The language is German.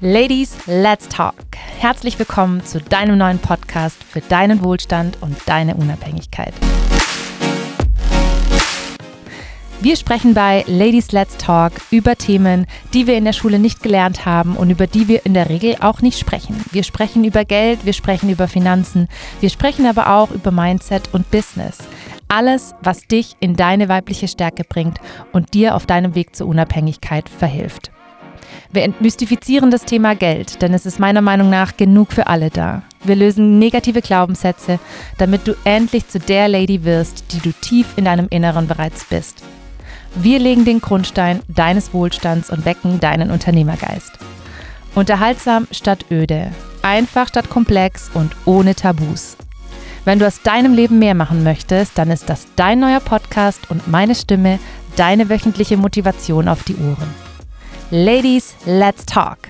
Ladies, let's talk. Herzlich willkommen zu deinem neuen Podcast für deinen Wohlstand und deine Unabhängigkeit. Wir sprechen bei Ladies Let's Talk über Themen, die wir in der Schule nicht gelernt haben und über die wir in der Regel auch nicht sprechen. Wir sprechen über Geld, wir sprechen über Finanzen, wir sprechen aber auch über Mindset und Business. Alles, was dich in deine weibliche Stärke bringt und dir auf deinem Weg zur Unabhängigkeit verhilft. Wir entmystifizieren das Thema Geld, denn es ist meiner Meinung nach genug für alle da. Wir lösen negative Glaubenssätze, damit du endlich zu der Lady wirst, die du tief in deinem Inneren bereits bist. Wir legen den Grundstein deines Wohlstands und wecken deinen Unternehmergeist. Unterhaltsam statt öde, einfach statt komplex und ohne Tabus. Wenn du aus deinem Leben mehr machen möchtest, dann ist das dein neuer Podcast und meine Stimme deine wöchentliche Motivation auf die Ohren. Ladies, let's talk!